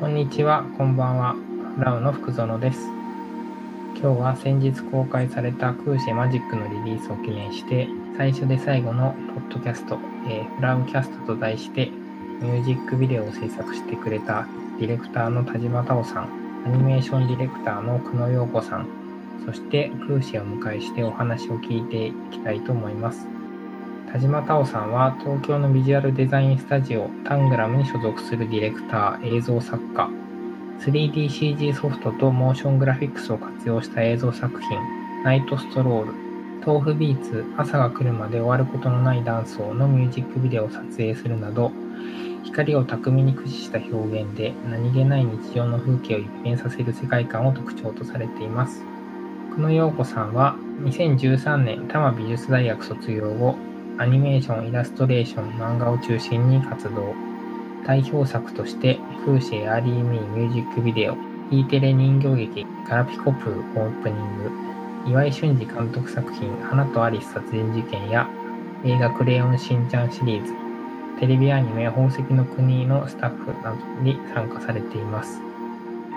こんにちは、こんばんは。ラウの福園です。今日は先日公開されたクーシェマジックのリリースを記念して、最初で最後のポッドキャスト、えーフラウキャストと題して、ミュージックビデオを制作してくれたディレクターの田島太夫さん、アニメーションディレクターの久野陽子さん、そしてクーシェを迎えしてお話を聞いていきたいと思います。田島太夫さんは東京のビジュアルデザインスタジオタングラムに所属するディレクター、映像作家、3DCG ソフトとモーショングラフィックスを活用した映像作品、ナイトストロール、豆腐ビーツ、朝が来るまで終わることのないダンスをのミュージックビデオを撮影するなど、光を巧みに駆使した表現で何気ない日常の風景を一変させる世界観を特徴とされています。久野陽子さんは2013年多摩美術大学卒業後、アニメーション、イラストレーション、漫画を中心に活動。代表作として、クーシェアリーミーミュージックビデオ、E テレ人形劇、ガラピコプーオープニング、岩井俊二監督作品、花とアリス殺人事件や、映画クレヨンしんちゃんシリーズ、テレビアニメ宝石の国のスタッフなどに参加されています。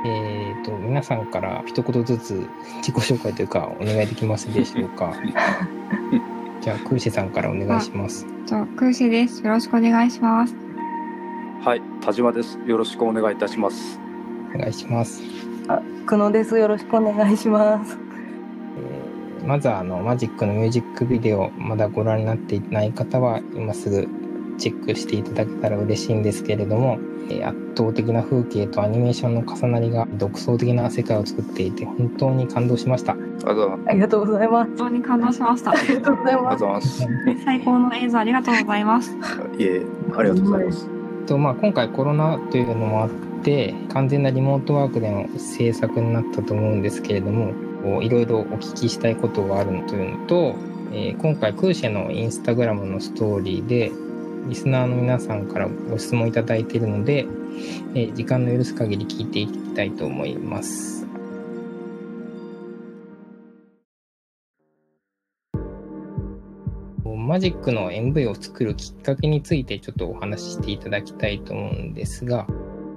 えーと、皆さんから一言ずつ自己紹介というか、お願いできますでしょうか？じゃあ、クーシェさんからお願いします。じゃあ、クーシーです。よろしくお願いします。はい、田島です。よろしくお願いいたします。お願いします。久野です。よろしくお願いします。えーまずはあのマジックのミュージックビデオまだご覧になっていない方は今すぐチェックしていただけたら嬉しいんですけれども、えー圧倒的な風景とアニメーションの重なりが独創的な世界を作っていて本当に感動しました。ありがとうございます。本当に感動しました。ありがとうございます。最高の映像ありがとうございます。いえ、ありがとうございます。とまあ、今回コロナというのもあって完全なリモートワークでの制作になったと思うんですけれどもこういろいろお聞きしたいことがあるというのと、えー今回クーシェのインスタグラムのストーリーでリスナーの皆さんからご質問いただいているので、えー時間の許す限り聞いていきたいと思います。マジックの MV を作るきっかけについてちょっとお話ししていただきたいと思うんですが、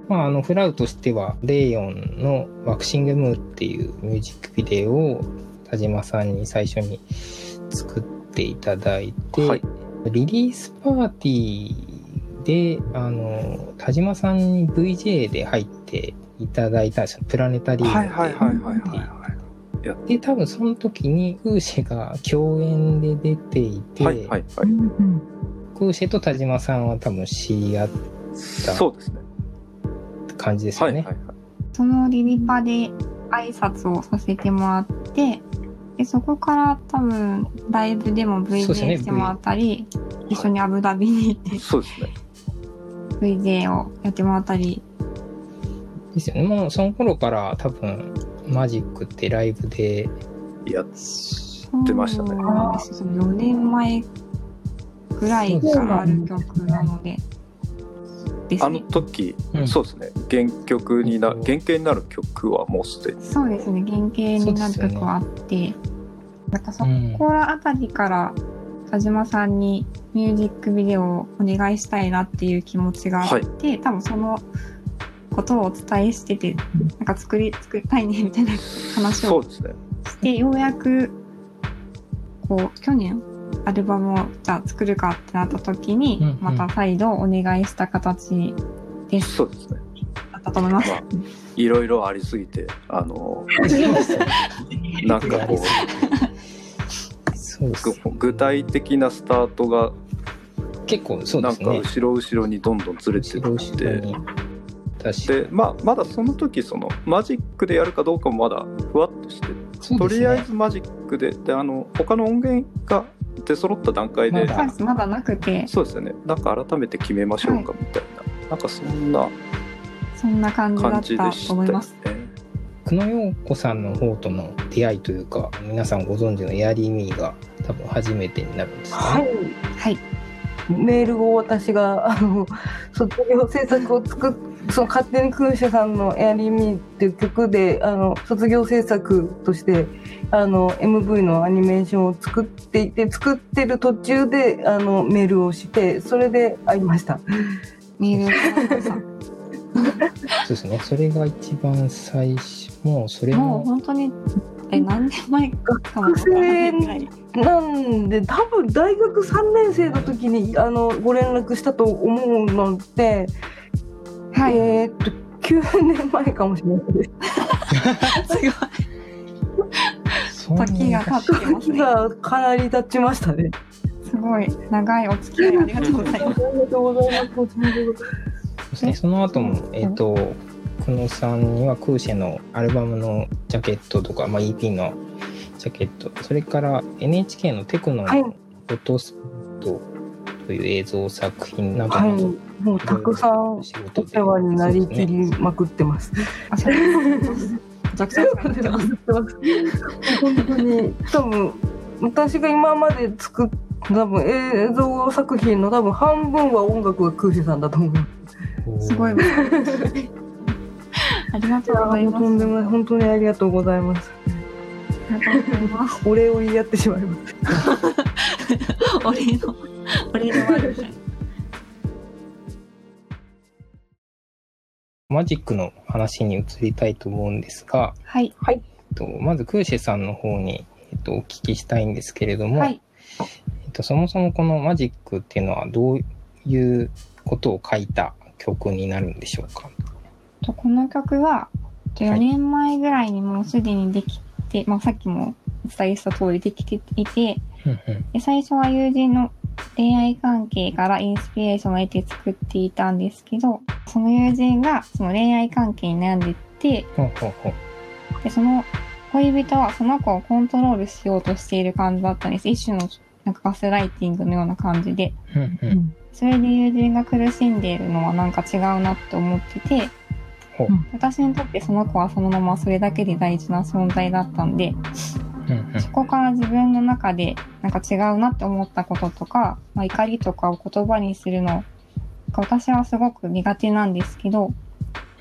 まあ、あの、フラウとしては、レイヨンのワクシングムーっていうミュージックビデオを田島さんに最初に作っていただいて、はいリリースパーティーで、あの、田島さんに VJ で入っていただいたんですよ。プラネタリウムで。はいはいはいはいはいはい。で、多分その時にクーシェが共演で出ていて、はいはいはい。クーシェと田島さんは多分知り合っそうですね。た感じですよね。はいはいはい。そのリリパで挨拶をさせてもらって、でそこから多分ライブでも VJ してもらったり、一緒にアブダビに行ってそうですね。VJ をやってもらったり、ですよね。もうその頃から多分マジックってライブで、やっ出ましたね。です4年前ぐらいからある曲なので、ですあのね。時、うんそうですね。原曲にな、原型になる曲はもうすでに。そうですね、原型になる曲はあって、なんかそこらあたりから田島さんにミュージックビデオをお願いしたいなっていう気持ちがあって、多分そのことをお伝えしてて、なんか作り、作りたいねみたいな話を。して、ようやく、こう、去年、アルバムをじゃあ作るかってなった時に、うんうんまた再度お願いした形です。そうですね。だったと思います。まあ、いろいろありすぎて、あの、なんかこそうです。う、具体的なスタートが、結構そうなんかですね。後ろ後ろにどんどんずれてって。で、まあ、まだその時、その、マジックでやるかどうかもまだふわっとしてねとりあえずマジックで、で、あの、他の音源が出揃った段階で、まだなくて、そうですよね。なんか改めて決めましょうかみたいな、なんかそんなそんな感じだ感ったと思います。ね。久野陽子さんの方との出会いというか、皆さんご存知のエアリーミーが多分初めてになるんですかはね。い。はい。メールを私があの卒業制作を作っその勝手に空社さんの「エアリー・ミー」っていう曲であの卒業制作としてあの MV のアニメーションを作っていて作ってる途中であのメールをしてそれで会いました。メールそうですね。それが一番最初、もうそれもうも、本当にえ何年前かもわからないぐらいなんで多分大学3年生の時にあのご連絡したと思うので、はい、えーっと9年前かもしれないです。すごい時が経ってます時ねがかなり経ちましたね。すごい長いお付き合いありがとうございますありがとうございます。そうですね。その後も、えっ、と、久野さんにはクーシェのアルバムのジャケットとか、まあ、EP のジャケット、それから NHK のテクノのはいフォトスポットという映像作品などはいなど、、もうたくさんお世話になりきりまくってます。本当に多分私が今まで作っ多分映像作品の多分半分は音楽が空シさんだと思う。すごいありがとうございますとんでもない本当にありがとうございます。ありがとうございますお礼を言い合ってしまいます。お礼のお礼の悪さ。マジックの話に移りたいと思うんですが、はい。えっとまずクーシェさんの方に、えっと、お聞きしたいんですけれども、はい。えっと、そもそもこのマジックっていうのはどういうことを書いた曲になるんでしょうか？とこの曲は4年前ぐらいにもうすでにできて、まあ、さっきもお伝えした通りできていてで最初は友人の恋愛関係からインスピレーションを得て作っていたんですけどその友人がその恋愛関係に悩んでてでその恋人はその子をコントロールしようとしている感じだったんです。一種のなんかガスライティングのような感じで。それで友人が苦しんでいるのはなんか違うなって思ってて私にとってその子はそのままそれだけで大事な存在だったんでそこから自分の中でなんか違うなって思ったこととか、まあ、怒りとかを言葉にするのが私はすごく苦手なんですけど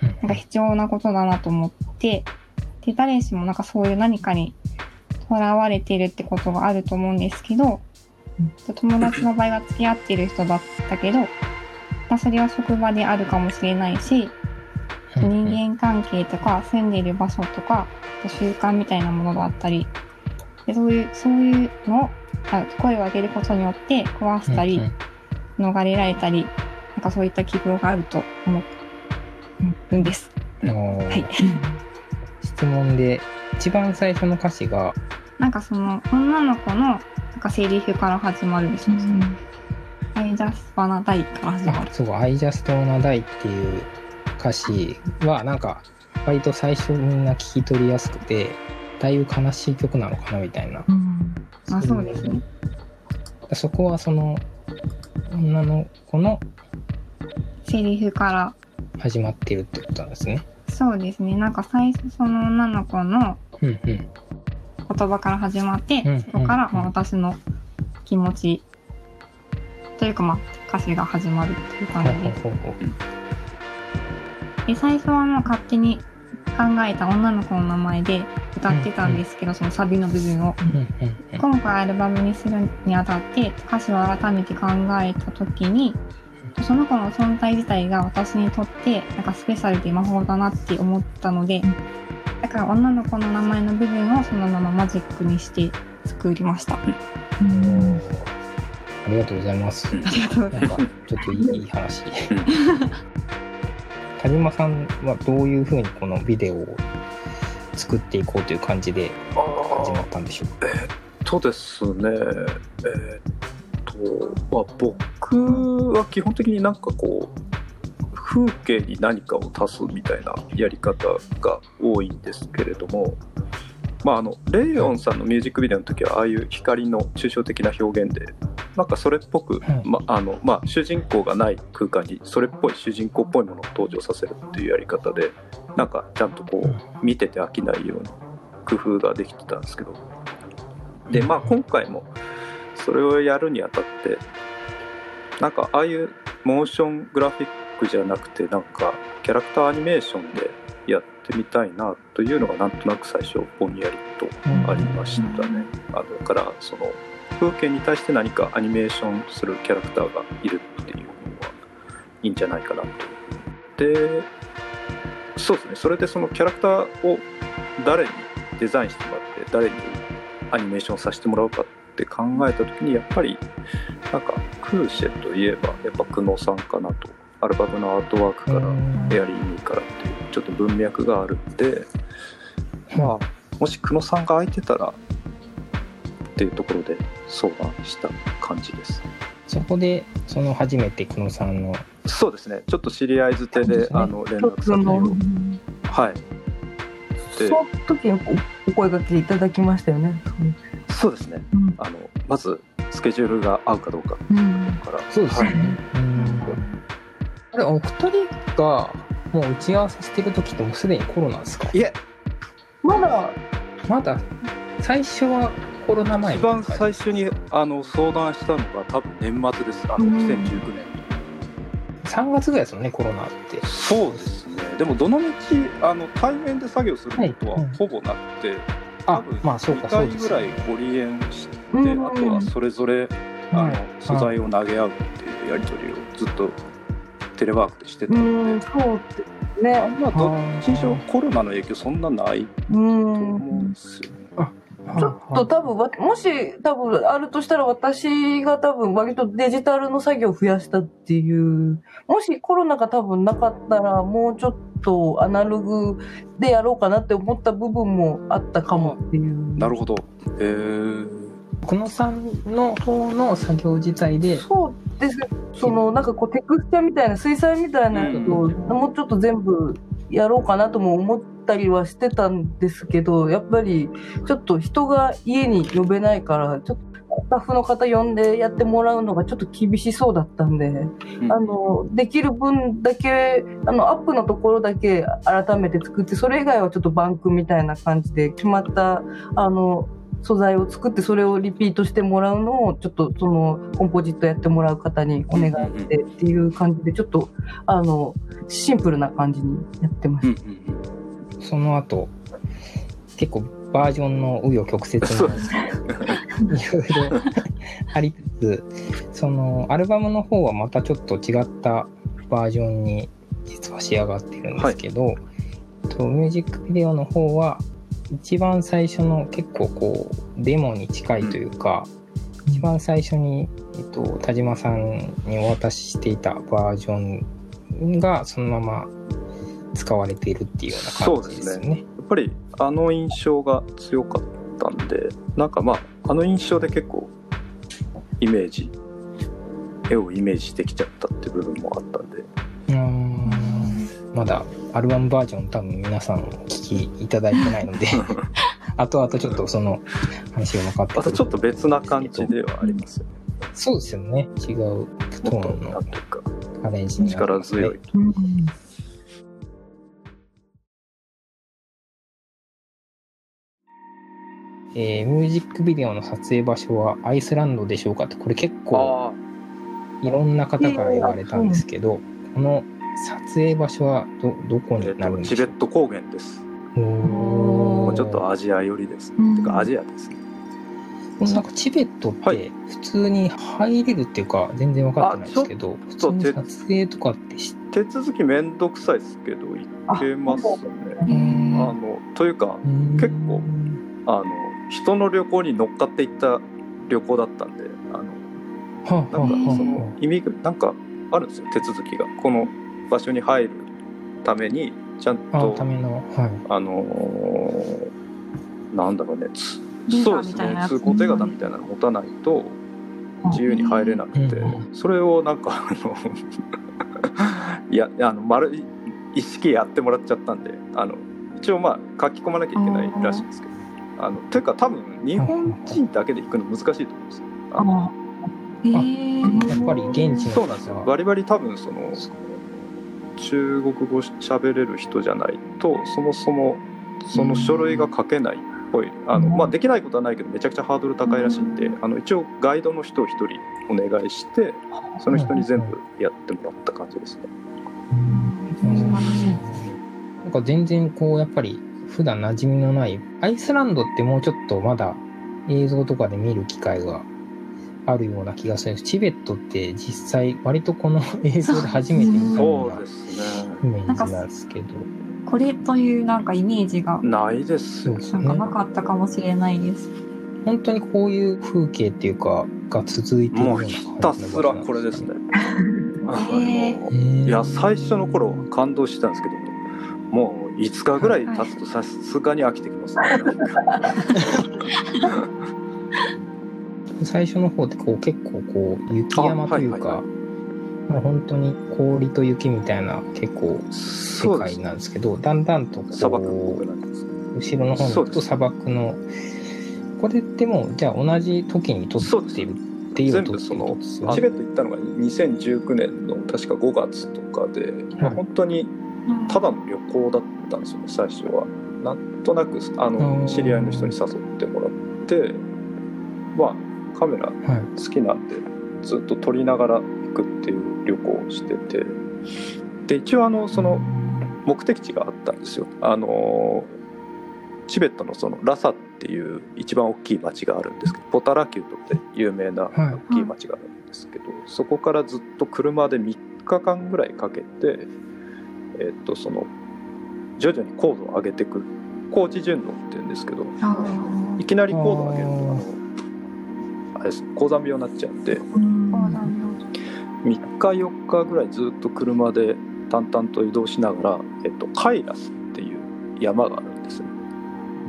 うんなんか必要なことだなと思ってで誰しもなんかそういう何かにとらわれているってことがあると思うんですけど友達の場合は付き合ってる人だったけど、まあ、それは職場であるかもしれないし人間関係とか住んでいる場所とか習慣みたいなものだったりでそういうそういうのをあ声を上げることによって壊したり、うん逃れられたりなんかそういった希望があると思うんです。はい、質問で一番最初の歌詞がなんかその女の子のなんかセリフから始まるんですよ。I just wanna die から始まる。あそう「I just wanna die」っていう歌詞はなんか割と最初みんな聞き取りやすくてだいぶ悲しい曲なのかなみたいなまあそうですね。そこはその女の子のセリフから始まってるってことなんですね。そうですね。なんか最初その女の子のうんうん言葉から始まって、うんそこからうんまあ私の気持ちというかまあ歌詞が始まるっていう感じです。で最初はもう勝手に考えた女の子の名前で歌ってたんですけど、そのサビの部分を。うんうんうん今回アルバムにするにあたって歌詞を改めて考えた時にその子の存在自体が私にとってなんかスペシャルで魔法だなって思ったのでだから女の子の名前の部分をそのままマジックにして作りました。あおーありがとうございます。りがとうござないんかちょっといいいい話。田島さんはどういうふうにこのビデオを作っていこうという感じで始まったんでしょうか。とですねえーっとまあ僕は基本的になんかこう風景に何かを足すみたいなやり方が多いんですけれどもまああのレイオンさんのミュージックビデオの時はああいう光の抽象的な表現でなんかそれっぽく、はい。まあのまあ、主人公がない空間にそれっぽい主人公っぽいものを登場させるっていうやり方でなんかちゃんとこう見てて飽きないように工夫ができてたんですけど。でまあ今回もそれをやるにあたってなんかああいうモーショングラフィックじゃなくてなんかキャラクターアニメーションでやってみたいなというのがなんとなく最初ぼんやりとありましたね。あのだからその風景に対して何かアニメーションするキャラクターがいるっていうのはいいんじゃないかなと。でそうですね。それでそのキャラクターを誰にデザインしてもらって誰にアニメーションさせてもらうかって考えた時にやっぱりなんかクーシェといえばやっぱ久野さんかなと。アルバムのアートワークからエアリー・ミーからっていうちょっと文脈があるんでまあもし久野さんが空いてたらっていうところで相談した感じです。そこでその初めて久野さんのそうですね。ちょっと知り合いづてで、ね、あの連絡先を。はい。その時にお声がけいただきましたよね。そうですね、うん、あのまずスケジュールが合うかどうかから、うん、そうですね、はい、あれお二人がもう打ち合わせしてる時ってもうすでにコロナですか？いえ。まだ。まだ？最初はコロナ前一番最初にあの相談したのが多分年末です。あの2019年。3月ぐらいですよねコロナって。そうですね。でもどのみちあの対面で作業することはほぼなくて、はい、多分2回ぐらいご離縁して、あとはそれぞれあの素材を投げ合うっていうやり取りをずっとテレワークでしてたので、そうねまあどっちにしろコロナの影響そんなないと思うんですよね。ちょっと多分、もし多分あるとしたら私が多分割とデジタルの作業を増やしたっていう、もしコロナが多分なかったらもうちょっとアナログでやろうかなって思った部分もあったかもっていう。なるほど。へえ。久野さんの方の作業自体でそうです。そのなんかこうテクスチャーみたいな水彩みたいなやつをもうちょっと全部やろうかなとも思ったりはしてたんですけどやっぱりちょっと人が家に呼べないからちょっとスタッフの方呼んでやってもらうのがちょっと厳しそうだったんで、うん、あのできる分だけあのアップのところだけ改めて作ってそれ以外はちょっとバンクみたいな感じで決まったあの素材を作ってそれをリピートしてもらうのをちょっとそのコンポジットやってもらう方にお願いしてっていう感じでちょっとあのシンプルな感じにやってました。その後結構バージョンの紆余曲折のいろいろありつつそのアルバムの方はまたちょっと違ったバージョンに実は仕上がってるんですけど、はい、とミュージックビデオの方は一番最初の結構こうデモに近いというか、うん、一番最初に、えっと、田島さんにお渡ししていたバージョンがそのまま使われているっていうような感じですよね。ねやっぱりあの印象が強かったんでなんかまああの印象で結構イメージ絵をイメージできちゃったっていう部分もあったんで。まだアルバムバージョン多分皆さんお聞きいただいてないので 後々ちょっとその話が分かってまたちょっと別な感じではありますよね。そうですよね。違うトーンのアレンジに力強い。えー、ミュージックビデオの撮影場所はアイスランドでしょうかってこれ結構いろんな方から言われたんですけど、この撮影場所はどどこになるんですか、チベット高原です。もうちょっとアジア寄りです、ね、てかアジアですね。なんかチベットって普通に入れるっていうか全然分かってないですけど、普通に撮影とかって手続きめんどくさいですけど行けますね。あのというか結構あの人の旅行に乗っかっていった旅行だったんであのなんかその意味なんかあるんですよ手続きが。この場所に入るためにちゃんとための、はい、あのー、なんだろうねそうですね通行手形みたいなの持たないと自由に入れなくて、それをなんかあのい やあの丸意識やってもらっちゃったんであの一応まあ書き込まなきゃいけないらしいんですけど。あのというか多分日本人だけで行くの難しいと思うんですよ。あのやっぱり現地のそうなんですよ。バリバリ多分その中国語喋れる人じゃないとそもそもその書類が書けないっぽい。あの、まあ、できないことはないけどめちゃくちゃハードル高いらしいんであの一応ガイドの人を1人お願いしてその人に全部やってもらった感じですね。なんか全然こうやっぱり普段馴染みのないアイスランドってもうちょっとまだ映像とかで見る機会があるような気がするんですチベットって実際割とこの映像で初めて見たようなイメージなんですけど。これというなんかイメージがないですよ、なんかなかったかもしれないです。本当にこういう風景っていうかが続いてもうひたすらこれですね。いや最初の頃感動してたんですけどもう5日ぐらい経つとさすがに飽きてきますね。最初の方ってこう結構こう雪山というか、はいはいもう本当に氷と雪みたいな結構世界なんですけどだんだんとこう砂漠後ろの方に行くと砂漠のこれってもじゃあ同じ時に撮っているっていう全部そのチベット行ったのが2019年の確か5月とかで、まあ、本当にただの旅行だったんですよね最初は。なんとなくあの知り合いの人に誘ってもらってまあカメラ好きなんで、ずっと撮りながら行くっていう旅行をしてて。で一応あのその目的地があったんですよ。あのチベットのそのラサっていう一番大きい町があるんですけどポタラキュートって有名な大きい町があるんですけど、はい、そこからずっと車で3日間ぐらいかけて、えっとその徐々に高度を上げていく高地順路っていうんですけどいきなり高度を上げるとあのあれです高山病になっちゃうんで3日4日ぐらいずっと車で淡々と移動しながら、えっと、カイラスっていう山があるんですね。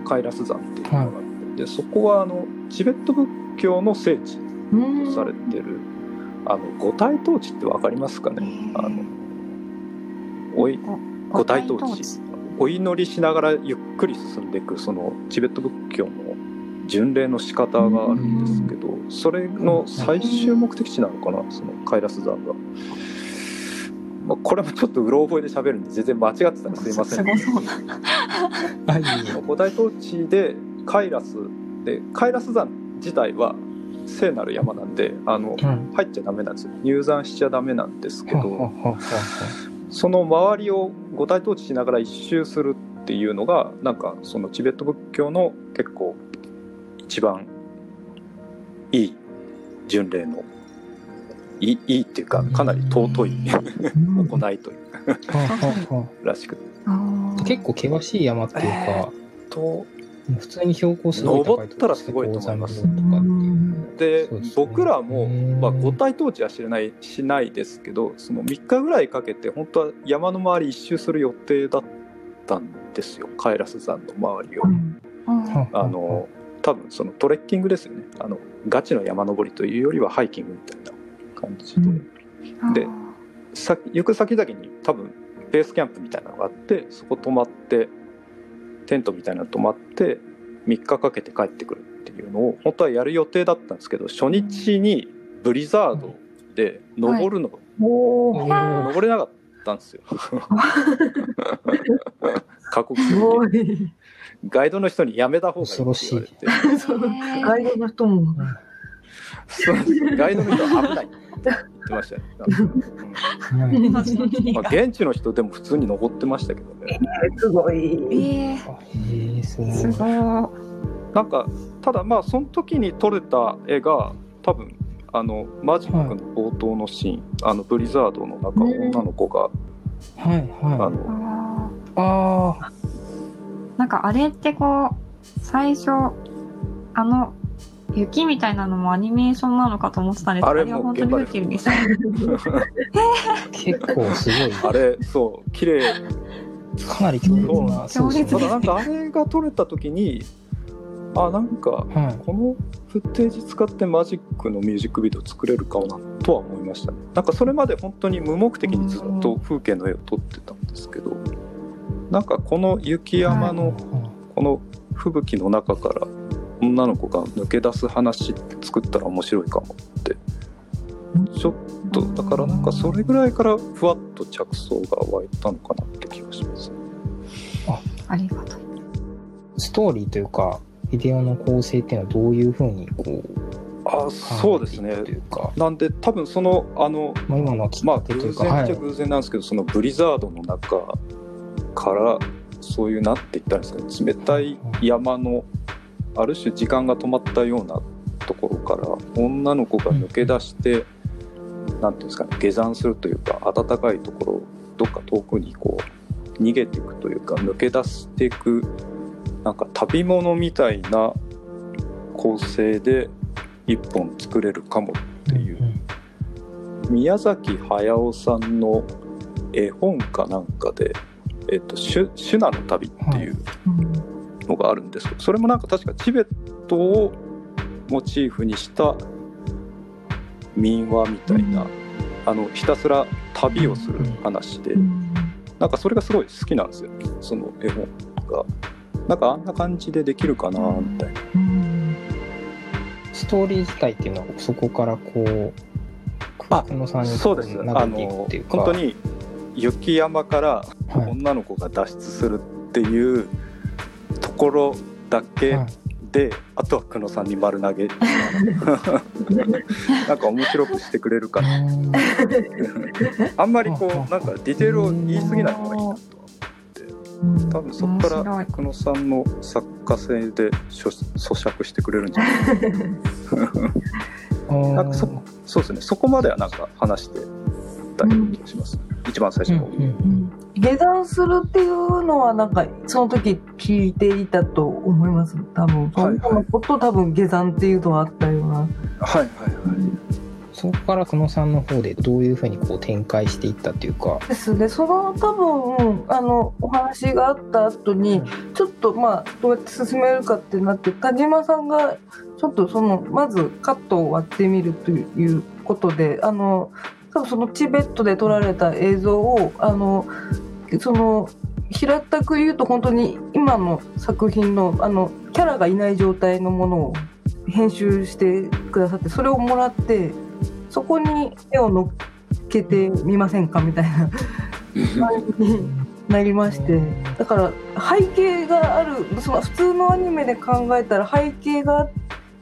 カイラス山っていうのがあって、はい、でそこはあのチベット仏教の聖地とされてるあの五体統治って分かりますかね？あのおい五体統治お祈りしながらゆっくり進んでいくそのチベット仏教の巡礼の仕方があるんですけどそれの最終目的地なのかな？そのカイラス山が。まあ、これもちょっとうろ覚えで喋るんで全然間違ってたらすいません。五大統治でカイラスでカイラス山自体は聖なる山なんであの、うん、入っちゃダメなんですよ。入山しちゃダメなんですけどその周りを五大統治しながら一周するっていうのがなんかそのチベット仏教の結構一番いい巡礼のいいいいっていうかかなり尊い。行いという。らしく。結構険しい山っていうか、えー、と普通に標高すごい登ったらすごいと思います。で、ね、僕らも、まあ、五体統治は知らないしないですけどその3日ぐらいかけて本当は山の周り一周する予定だったんですよ。カイラス山の周りを。あの多分そのトレッキングですよね。あのガチの山登りというよりはハイキングみたいな感じで、うん、でさ行く先々に多分ベースキャンプみたいなのがあってそこ泊まってテントみたいなの泊まって3日かけて帰ってくるっていうのを本当はやる予定だったんですけど初日にブリザードで登るの、はい、登れなかったんですよ。過酷すぎて。ガイドの人にやめた方がいいって言われて。ガイドの人も。そうガイドの人は危ない。ってましたよ、ね。まあ、現地の人でも普通に登ってましたけどね。えー、すごい。えー、すごい。なんかただまあその時に撮れた絵が多分あのマジックの冒頭のシーン、はい、あのブリザードの中、女の子が、はいはい、あのああなんかあれってこう最初あの雪みたいなのもアニメーションなのかと思ってたんですけど、あれは本当に降ってるんです結構すごい。あれ、そう、綺麗。かなり強烈な。そうそうただなんかあれが撮れた時に、あ、なんか、このフッテージ使ってマジックのミュージックビデオ作れるかなとは思いましたね。なんかそれまで本当に無目的にずっと風景の絵を撮ってたんですけど、なんかこの雪山のこの吹雪の中から女の子が抜け出す話作ったら面白いかもって。ちょっとだからなんかそれぐらいからふわっと着想が湧いたのかなって気がします。あ。ありがとうストーリーというかビデオの構成っていうのはどういうふうにこうあそうですね。なんで多分そのあの、まあ、今のまあ偶然っちゃ偶然なんですけど、はい、そのブリザードの中からそういうなっていったんですか？ね冷たい山のある種時間が止まったようなところから女の子が抜け出して何ていうんですかね下山するというか暖かいところどっか遠くにこう逃げていくというか抜け出していくなんか旅物みたいな構成で一本作れるかもっていう、宮崎駿さんの絵本かなんかで「えっと、シュシュナの旅」っていうのがあるんです。けどそれもなんか確かチベットをモチーフにした民話みたいな、あのひたすら旅をする話で、なんかそれがすごい好きなんですよ。その絵本が。なんかあんな感じでできるかなみたいな。ストーリー自体っていうのはそこからこうあさんにそうです。あの本当に雪山から女の子が脱出するっていうところだけで、あとは久野さんに丸投げ。なんか面白くしてくれるかな。あんまりこうなんかディテールを言い過ぎない方がいいなと多分そこから久野さんの作家性で咀嚼してくれるんじゃないな。んかそそうですね。そこまではなんか話してたような気がします、うん、一番最初の、うんうん。下山するっていうのはなんかその時聞いていたと思います。多分そのこと多分下山っていうのはあったような。はいはいはい。そこから久野さんの方でどういうふうにこう展開していったっていうか。ですね。その多分あのお話があった後にちょっとまあどうやって進めるかってなって田島さんがちょっとそのまずカットを割ってみるということであの多分そのチベットで撮られた映像をあのその平たく言うと本当に今の作品のあのキャラがいない状態のものを編集してくださってそれをもらってそこに絵を乗っけてみませんかみたいな 感じになりまして。だから背景があるその普通のアニメで考えたら背景があっ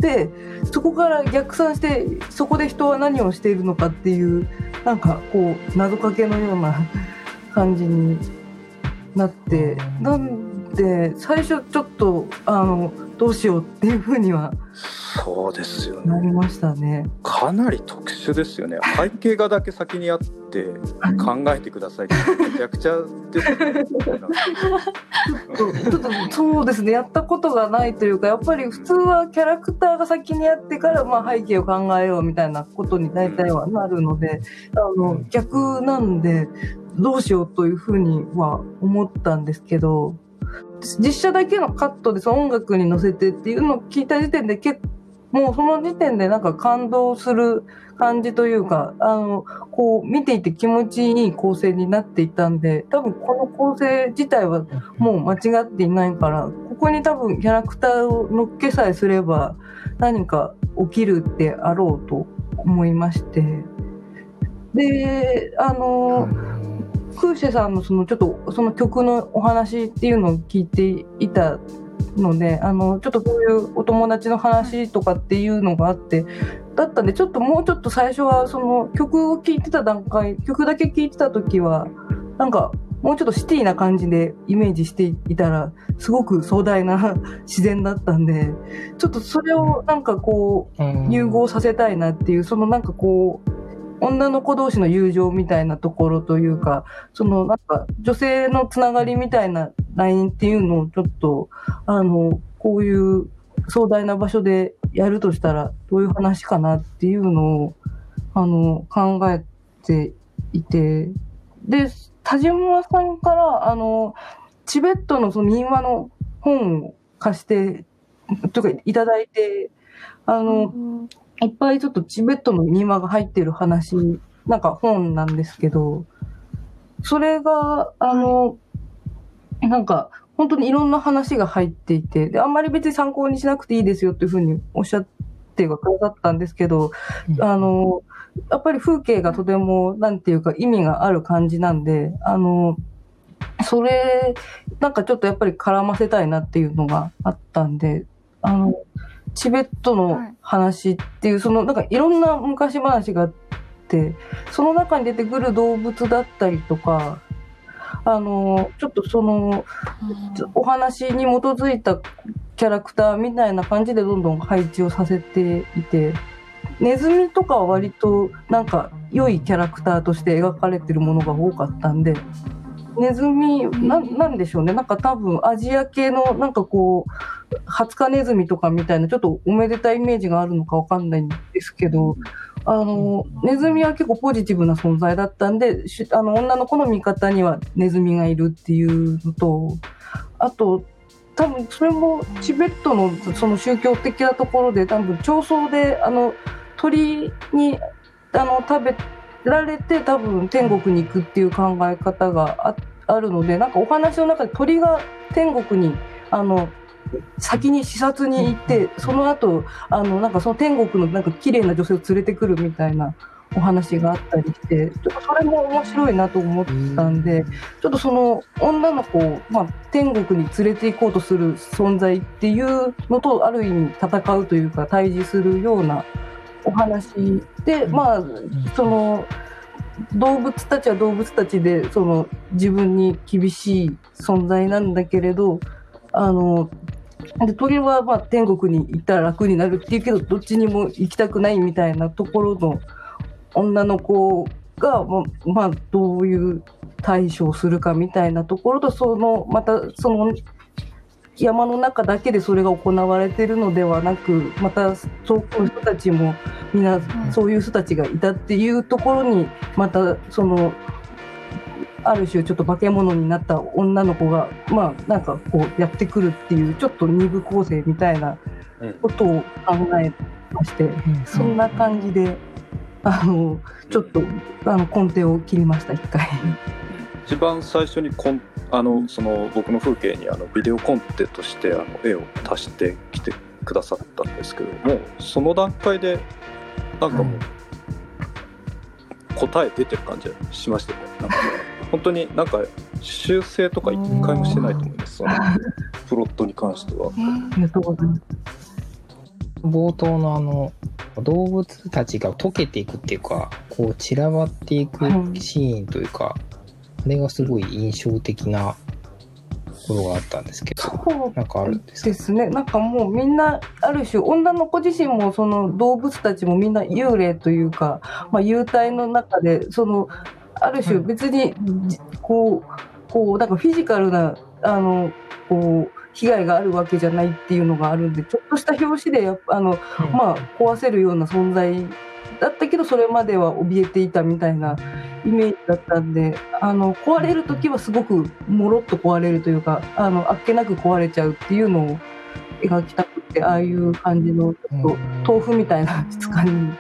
てそこから逆算してそこで人は何をしているのかっていうなんかこう謎かけのような感じになってなんで最初ちょっとあのどうしようっていうふうにはそうですよね。なりましたね。かなり特殊ですよね。背景画だけ先にあって考えてくださいってめちゃくちゃです、ね、ちょっとそうですね。やったことがないというか、やっぱり普通はキャラクターが先にやってからまあ背景を考えようみたいなことに大体はなるので、あの逆なんでどうしようというふうには思ったんですけど。実写だけのカットでその音楽に乗せてっていうのを聞いた時点で結もうその時点でなんか感動する感じというか、あの、こう見ていて気持ちいい構成になっていたんで、多分この構成自体はもう間違っていないから、ここに多分キャラクターを乗っけさえすれば何か起きるってあろうと思いまして。で、あの、クーシェさんのそのちょっとその曲のお話っていうのを聞いていたのであのちょっとこういうお友達の話とかっていうのがあってだったんでちょっともうちょっと最初はその曲を聴いてた段階曲だけ聴いてた時はなんかもうちょっとシティな感じでイメージしていたらすごく壮大な 自然だったんでちょっとそれをなんかこう融合させたいなっていうそのなんかこう女の子同士の友情みたいなところというか、そのなんか女性のつながりみたいなラインっていうのをちょっと、あの、こういう壮大な場所でやるとしたらどういう話かなっていうのを、あの、考えていて、で、田島さんから、あの、チベットのその民話の本を貸して、とかいただいて、あの、いっぱいちょっとチベットの民話が入ってる話、なんか本なんですけど、それが、あの、なんか、本当にいろんな話が入っていて、で、あんまり別に参考にしなくていいですよっていうふうにおっしゃってはくださったんですけど、うん、あの、やっぱり風景がとても、なんていうか意味がある感じなんで、あの、それ、なんかちょっとやっぱり絡ませたいなっていうのがあったんで、あの、チベットの話っていう、そのなんかいろんな昔話があって、その中に出てくる動物だったりとか、あの、ちょっとその、お話に基づいたキャラクターみたいな感じでどんどん配置をさせていて、ネズミとかは割となんか良いキャラクターとして描かれてるものが多かったんでネズミななんでしょうね。なんか多分アジア系のなんかこうハツカネズミとかみたいなちょっとおめでたいイメージがあるのかわかんないんですけどあのネズミは結構ポジティブな存在だったんであの女の子の味方にはネズミがいるっていうのとあと多分それもチベットのその宗教的なところで多分彫層であの鳥にあの食べられて多分天国に行くっていう考え方があるのでなんかお話の中で鳥が天国にあの先に視察に行ってその後あのなんかその天国のなんか綺麗な女性を連れてくるみたいなお話があったりしてちょっとそれも面白いなと思ったんでちょっとその女の子を、まあ、天国に連れて行こうとする存在っていうのとある意味戦うというか対峙するようなお話でまあその動物たちは動物たちでその自分に厳しい存在なんだけれどあので鳥はまあ天国に行ったら楽になるっていうけどどっちにも行きたくないみたいなところの女の子が、まあ、どういう対処をするかみたいなところとそのまたその山の中だけでそれが行われているのではなくまたそういう人たちもみんなそういう人たちがいたっていうところにまたそのある種ちょっと化け物になった女の子がまあなんかこうやってくるっていうちょっと二部構成みたいなことを考えまして、そんな感じであのちょっとあの根底を切りました一回。一番最初にコンあのその僕の風景にあのビデオコンテとしてあの絵を足してきてくださったんですけどもその段階でなんかもう答え出てる感じがしましたよね。なんか本当になんか修正とか一回もしてないと思うん。ですそのプロットに関しては。冒頭のあの動物たちが溶けていくっていうかこう散らばっていくシーンというか、あれがすごい印象的なところがあったんですけどそうなんかあるんですか？ですね。なんかもうみんなある種女の子自身もその動物たちもみんな幽霊というか、まあ、幽体の中でそのある種別にこうこうなんかフィジカルなあのこう被害があるわけじゃないっていうのがあるんでちょっとした拍子でやあの、まあ、壊せるような存在だったけどそれまでは怯えていたみたいなイメージだったんであの壊れる時はすごくもろっと壊れるというかあのあっけなく壊れちゃうっていうのを描きたくてああいう感じのちょっと豆腐みたいな質感に。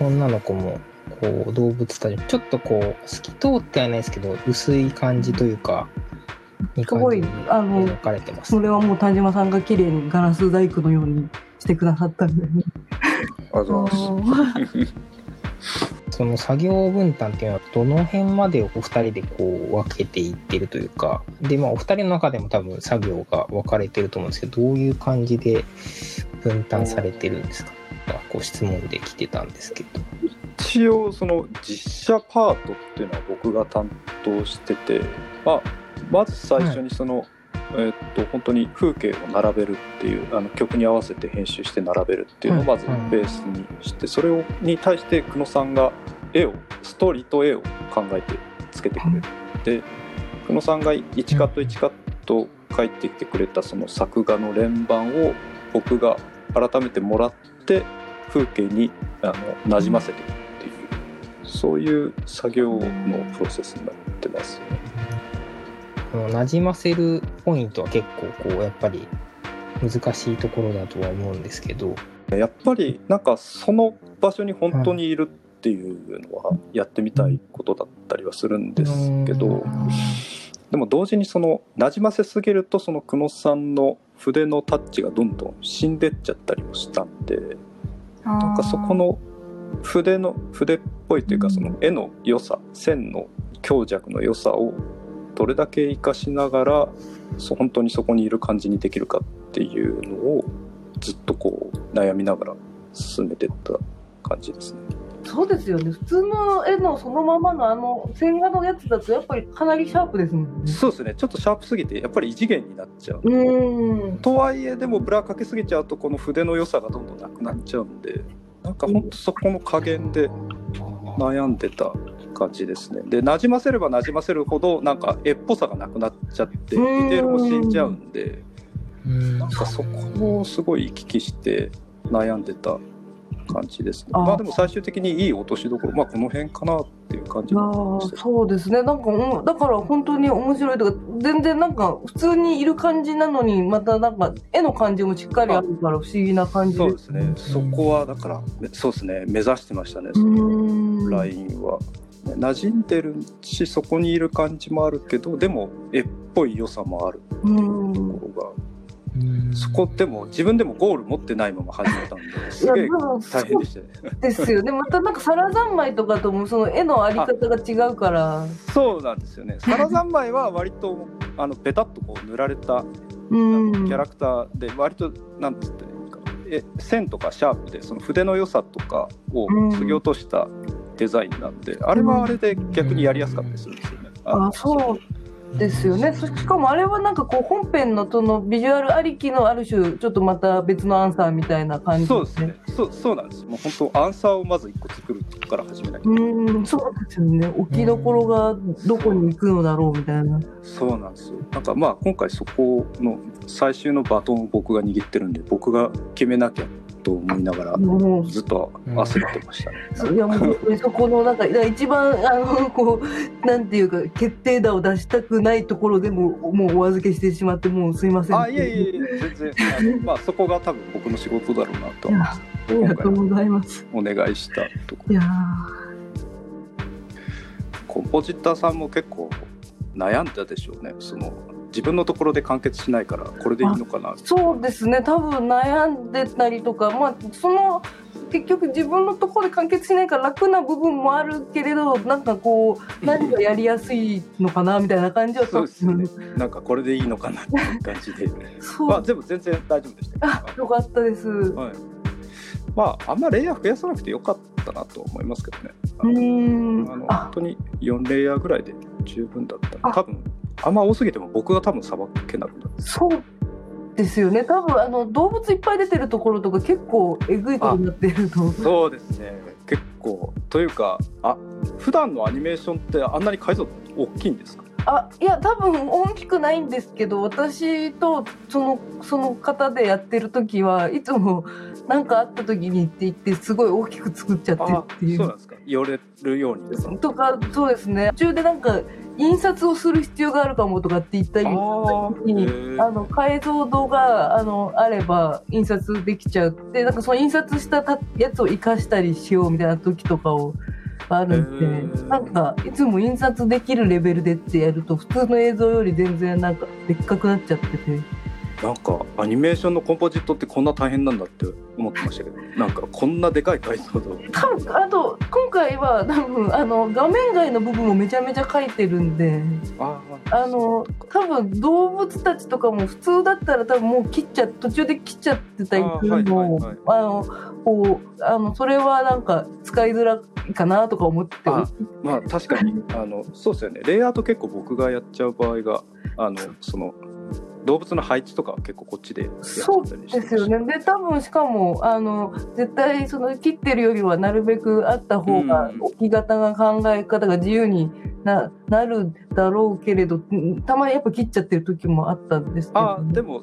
女の子もこう動物たちちょっとこう透き通ってはないですけど薄い感じというかすごいあのそれはもう田島さん。が綺麗にガラス細工のようにしてくださったん。で、ね、ありがとうございますその作業分担っていうのはどの辺までお二人でこう分けていってるというかでまあお二人の中でも多分作業が分かれてると思うん。ですけどどういう感じで分担されてるんですか？こう質問で来てたんですけど。一応その実写パートっていうのは僕が担当してて、まあ、まず最初にその、はい、えー、っと本当に風景を並べるっていうあの曲に合わせて編集して並べるっていうのをまずベースにして、それをに対して久野さんが絵をストーリーと絵を考えてつけてくれる。で久野さんが1カット1カット書いてきてくれたその作画の連番を僕が改めてもらって風景にあの馴染ませていくっていうそういう作業のプロセスになってますね。馴染ませるポイントは結構こうやっぱり難しいところだとは思うんですけど。やっぱりなんかその場所に本当にいるっていうのはやってみたいことだったりはするんですけどでも同時にその馴染ませすぎるとその久野さんの筆のタッチがどんどん死んでっちゃったりもしたんでなんかそこの筆の筆っぽいというかその絵の良さ線の強弱の良さをどれだけ活かしながら本当にそこにいる感じにできるかっていうのをずっとこう悩みながら進めてった感じですね。そうですよね普通の絵のそのままのあの線画のやつだとやっぱりかなりシャープですもんね。そうですねちょっとシャープすぎてやっぱり異次元になっちゃう。うんとはいえでもブラかけすぎちゃうとこの筆の良さがどんどんなくなっちゃうんでなんかほんとそこの加減で悩んでた感じですね。でなじませればなじませるほどなんか絵っぽさがなくなっちゃってディテールも死んじゃうんでなんかそこをすごい行き来して悩んでた感じですね。あまあでも最終的にいい落としどころまあこの辺かなっていう感じいやになりましたーそうですねなんかうんだから本当に面白いとか全然なんか普通にいる感じなのにまたなんか絵の感じもしっかりあるから不思議な感じそうですね。そこはだからそうですね目指してましたね。うそのんラインは。馴染んでるしそこにいる感じもあるけどでも絵っぽい良さもあるうんところが、そこでも自分でもゴール持ってないまま始めたんですげえ大変でしたね。ですよね。またなんか皿三昧とかともその絵のあり方が違うから。そうなんですよね。サラ三昧は割とあのペタッとこう塗られたうん。キャラクターで割となんつってえ線とかシャープでその筆の良さとかを削ぎ落としたデザインなんで、あれはあれで逆にやりやすかったりするんですよね。あそうですよねそしかもあれはなんかこう本編のそのビジュアルありきのある種ちょっとまた別のアンサーみたいな感じそうですね。そうそうなんです。もう本当アンサーをまず一個作るから始めない。うんそうですよね置きどころがどこに行くのだろうみたいなそうなんですよ。なんかまあ今回そこの最終のバトンを僕が握ってるんで僕が決めなきゃと思いながらずっと焦ってましたね。いやもうそこのなんか一番あのこうなんていうか決定打を出したくないところでももうお預けしてしまってもうすいませんあいえいえいえ全然あのまあそこが多分僕の仕事だろうなとは思います。ありがとうございますお願いしたとこいやコンポジッターさんも結構悩んだでしょうね。その自分のところで完結しないからこれでいいのかな。そうですね多分悩んでたりとかまあその結局自分のところで完結しないから楽な部分もあるけれどなんかこう何がやりやすいのかなみたいな感じはそうですよね。なんかこれでいいのかなっていう感じで。そうまあでも全然大丈夫でしたあよかったですうはい。まああんまレイヤー増やさなくてよかったなと思いますけどね。あのーんあのあ本当に4レイヤーぐらいで十分だったあ多分あんま多すぎても僕が多分さばけなくなるそうですよね。多分あの動物いっぱい出てるところとか結構えぐいことになってると。そうですね。結構。というかあ普段のアニメーションってあんなに解像度大きいんですか？あいや多分大きくないんですけど私とそのその方でやってる時はいつも何かあった時にって言ってすごい大きく作っちゃってあっていう。そうなんですか寄れるようにですかとかそうですね途中でなんか印刷をする必要があるかもとかって言ったりあー。にあの解像度があのあれば印刷できちゃうってなんかその印刷したたやつを生かしたりしようみたいな時とかをがあるんでなんかいつも印刷できるレベルでってやると普通の映像より全然なんかでっかくなっちゃっててなんかアニメーションのコンポジットってこんな大変なんだって思ってましたけどなんかこんなでかい解像度多分あと今回は多分あの画面外の部分もめちゃめちゃ描いてるんで。ああの多分動物たちとかも普通だったら多分もう切っちゃ途中で切っちゃってたりするの。をあはいあのこうあのそれはなんか使いづらいかなとか思って。あまあ確かにあのそうですよね。レイアウト結構僕がやっちゃう場合があのその動物の配置とかは結構こっちでそうですよね。で多分しかもあの絶対その切ってるよりはなるべくあった方がうん。置き方が考え方が自由にななるだろうけれどうんたまにやっぱ切っちゃってる時もあったんですけど、あでも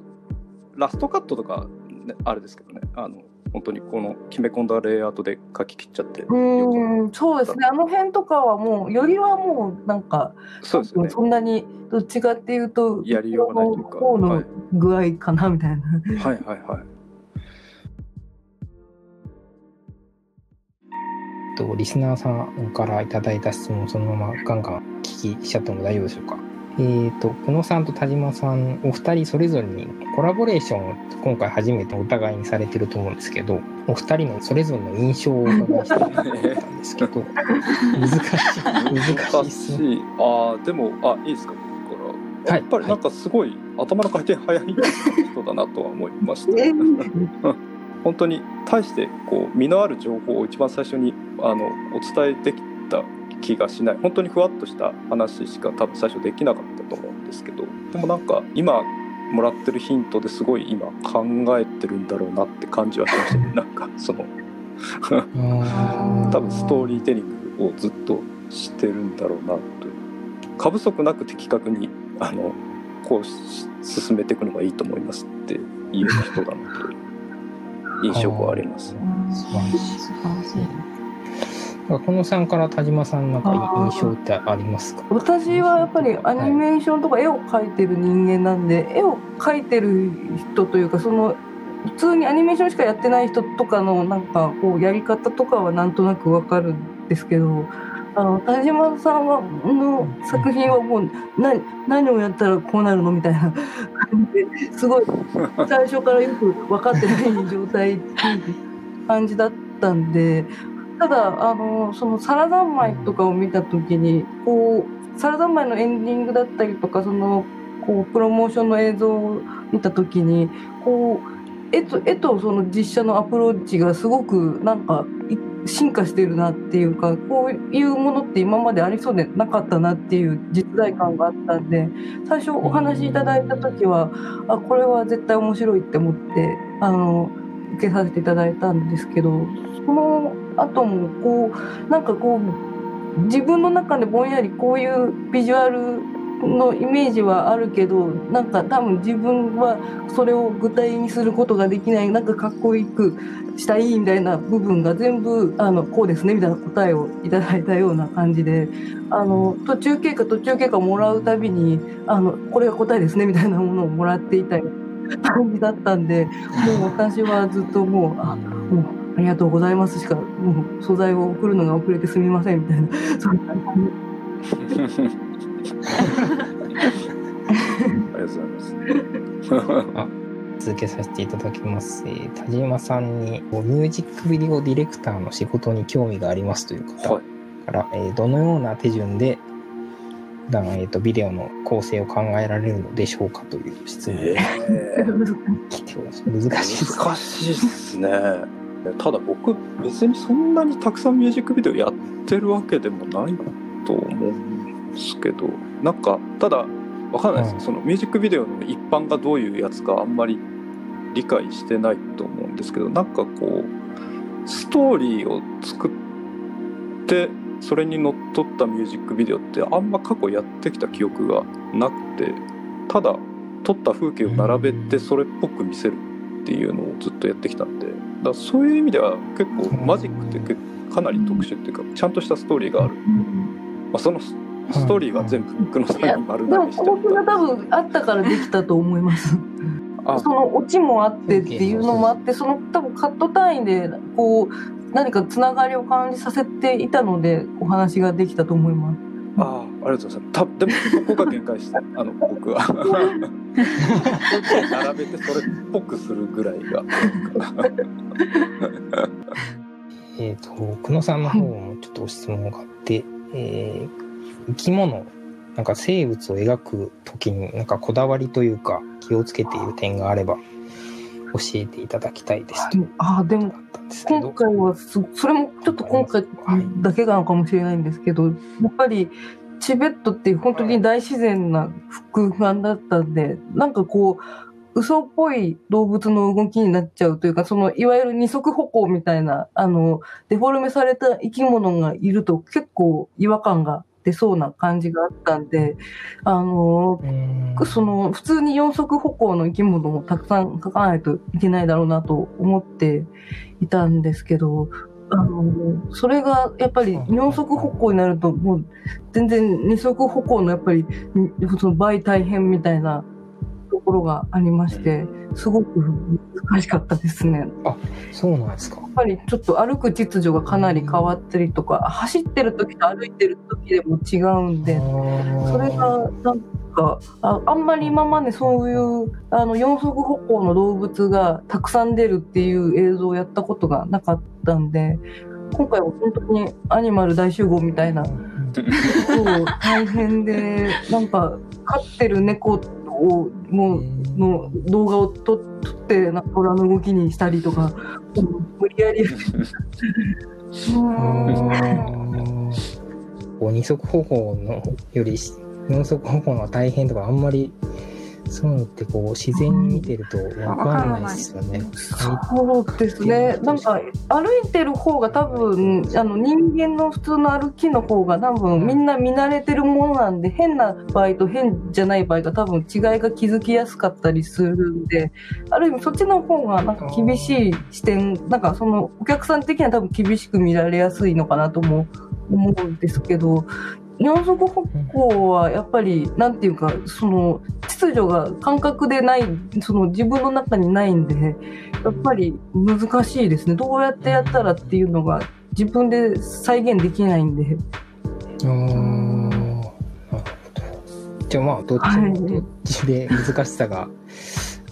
ラストカットとか、ね、あれですけどね。あの本当にこの決め込んだレイアウトで書き切っちゃってうーんそうですね。あの辺とかはもうよりはもうなんかそうですよねそんなにどっちかっていうとやりようがないというか方のはい具合かなみたいな、はい。はいはい。とリスナーさんからいただいた質問をそのままガンガン聞きしちゃっても大丈夫でしょうか？えー、と久野さんと田島さんお二人それぞれにコラボレーションを今回初めてお互いにされてると思うんですけどお二人のそれぞれの印象をお伺いしたいなと思ったんですけど 難しい。難しいね。しい。あーでもあいいですか？僕からはい。やっぱりなんかすごい頭の回転早い人だなとは思いました、え 本当に対してこう身のある情報を一番最初にあのお伝えできた気がしない。本当にふわっとした話しか多分最初できなかったと思うんですけど。でもなんか今もらってるヒントですごい今考えてるんだろうなって感じはしましたね。なんかその多分ストーリーテリングをずっとしてるんだろうなと。過不足なく的確にあのこう進めていくのがいいと思いますっていう人だなと 印象があります。素晴らしいこのさんから田島さんなんか印象ってありますか？私はやっぱりアニメーションとか絵を描いてる人間なんで、はい、絵を描いてる人というかその普通にアニメーションしかやってない人とかのなんかこうやり方とかはなんとなくわかるんですけどあの田島さんはの作品はもう何何をやったらこうなるの？みたいな感じですごい 最初からよく分かってない状態っていう感じだったんでただあのそのサラ三昧とかを見た時にこうサラ三昧のエンディングだったりとかそのこうプロモーションの映像を見た時にこう絵と絵とその実写のアプローチがすごくなんか進化してるなっていうかこういうものって今までありそうでなかったなっていう実在感があったんで最初お話しいただいた時はあこれは絶対面白いって思ってあの受けさせていただいたんですけどその後もこうなんかこう自分の中でぼんやりこういうビジュアルのイメージはあるけどなんか多分自分はそれを具体にすることができないなんかかっこよくしたいみたいな部分が全部あのこうですねみたいな答えをいただいたような感じであの途中経過途中経過もらうたびにあのこれが答えですねみたいなものをもらっていた感じだったんでもう私はずっともうあもうありがとうございますしかもう素材を送るのが遅れてすみませんみたいなそんな感じ。ありがとうございます。続けさせていただきます。えー、田島さんにミュージックビデオディレクターの仕事に興味がありますという方から、はい、えー、どのような手順で普段、えーと、ビデオの構成を考えられるのでしょうかという質問で、えー、来てます。難しいです難しいですね。ただ僕別にそんなにたくさんミュージックビデオやってるわけでもないと思うんですけどなんかただわかんないです、うん、そのミュージックビデオの一般がどういうやつかあんまり理解してないと思うんですけどなんかこうストーリーを作ってそれにのっとったミュージックビデオってあんま過去やってきた記憶がなくてただ撮った風景を並べてそれっぽく見せるっていうのをずっとやってきたんでだそういう意味では結構マジックってかなり特殊っていうかちゃんとしたストーリーがある、まあ、そのストーリーは全部久野さんに丸投げしちゃった。僕が多分あったからできたと思います。そのオチもあってっていうのもあってその多分カット単位でこう何かつながりを感じさせていたのでお話ができたと思います。ああ、ありがとうございます。たでもここが限界して、あの僕は並べてそれっぽくするぐらいが。えっと久野さんの方もちょっと質問があって、えー、生き物なんか生物を描く時になんかこだわりというか気をつけている点があれば教えていただきたいです。ああでも今回はそれもちょっと今回だけなのかもしれないんですけど、やっぱりチベットって本当に大自然な空間だったんで、なんかこう、嘘っぽい動物の動きになっちゃうというか、その、いわゆる二足歩行みたいな、あの、デフォルメされた生き物がいると結構違和感が出そうな感じがあったんで、あの、その、普通に四足歩行の生き物もたくさん描かないといけないだろうなと思っていたんですけど、あの、それがやっぱり四足歩行になるともう全然二足歩行のやっぱりその倍大変みたいなところがありまして、すごく難しかったですね。あ、そうなんですか。やっぱりちょっと歩く秩序がかなり変わったりとか、走ってる時と歩いてる時でも違うんで、それがなんかあ、あんまり今までそういうあの四足歩行の動物がたくさん出るっていう映像をやったことがなかったんで、今回は本当にアニマル大集合みたいな、そう大変で、なんか飼ってる猫をもうの動画を撮ってなんか虎の動きにしたりとか無理やり。二足歩行のより四足歩行の大変とかあんまりそういうのってこう自然に見てると分からないですよね。そうですね。なんか歩いてる方が多分あの人間の普通の歩きの方が多分みんな見慣れてるものなんで変な場合と変じゃない場合が多分違いが気づきやすかったりするんで、ある意味そっちの方がなんか厳しい視点、なんかそのお客さん的には多分厳しく見られやすいのかなとも思うんですけど、四足歩行はやっぱりなんていうかその秩序が感覚でないその自分の中にないんでやっぱり難しいですねどうやってやったらっていうのが自分で再現できないんで。あなるほどじゃあまあどっちもどっちで難しさが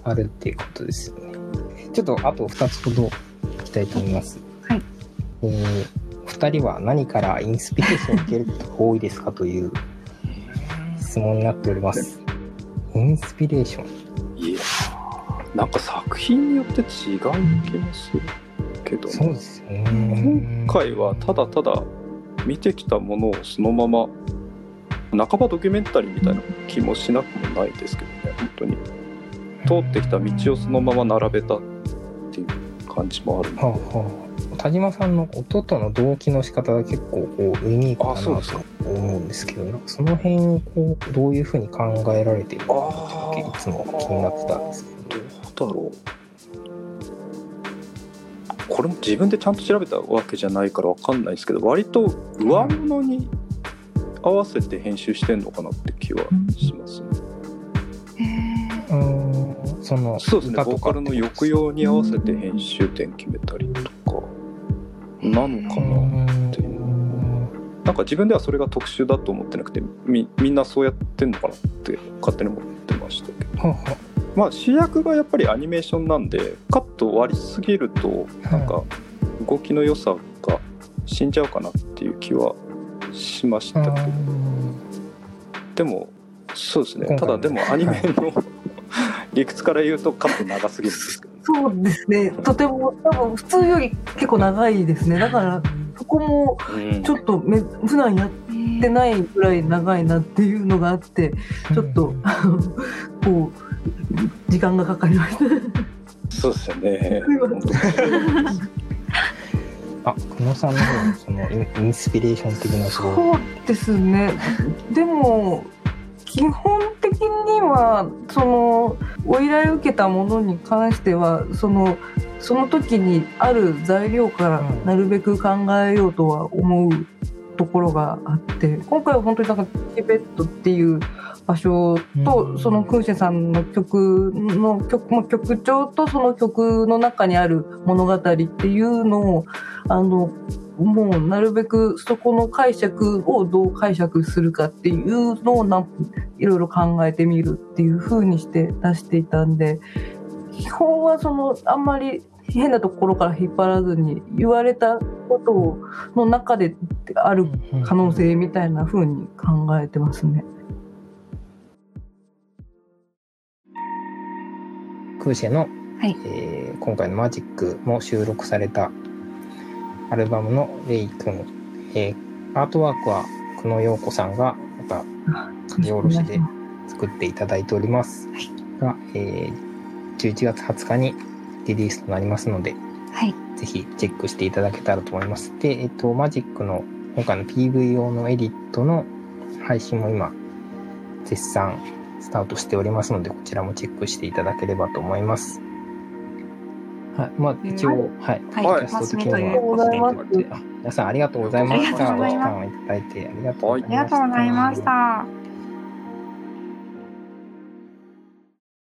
あるっていうことですよね。ちょっとあと2つほどいきたいと思います。はい。えー2人は何からインスピレーションを受けることが多いですかという質問になっております。インスピレーションいやなんか作品によって違う気もするけど、そうですよね。今回はただただ見てきたものをそのまま半ばドキュメンタリーみたいな気もしなくもないですけどね本当に通ってきた道をそのまま並べたっていう感じもあるので。はあはあ田島さんの音との同期の仕方が結構こうユニークだなと思うんですけどその辺をこうどういうふうに考えられているのかっていつも気になってたんですけど。どうだろう。これも自分でちゃんと調べたわけじゃないから分かんないですけど割と上物に合わせて編集してんのかなって気はしますね。うん。そのそうですね。ボーカルの抑揚に合わせて編集点決めたりとか。なのかなってなんか自分ではそれが特殊だと思ってなくてみみんなそうやってんのかなって勝手に思ってましたけど。まあ主役がやっぱりアニメーションなんでカット割りすぎるとなんか動きの良さが死んじゃうかなっていう気はしましたけど。でもそうですね。ただでもアニメの理屈から言うとカット長すぎるんですけど。そうですね。とても多分普通より結構長いですね。だからそこもちょっとめ、うん、普段やってないぐらい長いなっていうのがあってちょっと、こう時間がかかりました。そうですよね。あ久野さんのそのインスピレーション的なそうですね。でも基本的にはそのお依頼を受けたものに関してはそのその時にある材料からなるべく考えようとは思うところがあって今回は本当になんかチベットっていう場所とそのクンシェさんの曲の曲曲調とその曲の中にある物語っていうのをあのもうなるべくそこの解釈をどう解釈するかっていうのをないろいろ考えてみるっていう風にして出していたんで基本はそのあんまり変なところから引っ張らずに言われたことの中である可能性みたいな風に考えてますね。クーシェの、はい、えー、今回のマジックも収録されたアルバムのレイ君、えー、アートワークは久野陽子さんがまた書き下ろしで作っていただいております。はい、が、えー、11月20日にリリースとなりますので、はい、ぜひチェックしていただけたらと思います。で、えっ、ー、と、マジックの今回の PV 用のエディットの配信も今、絶賛スタートしておりますので、こちらもチェックしていただければと思います。はい、まあ一応、はい、はい、キャスト的には、皆さんありがとうございました。お時間をいただいてありがとうございました。ありがとうございました。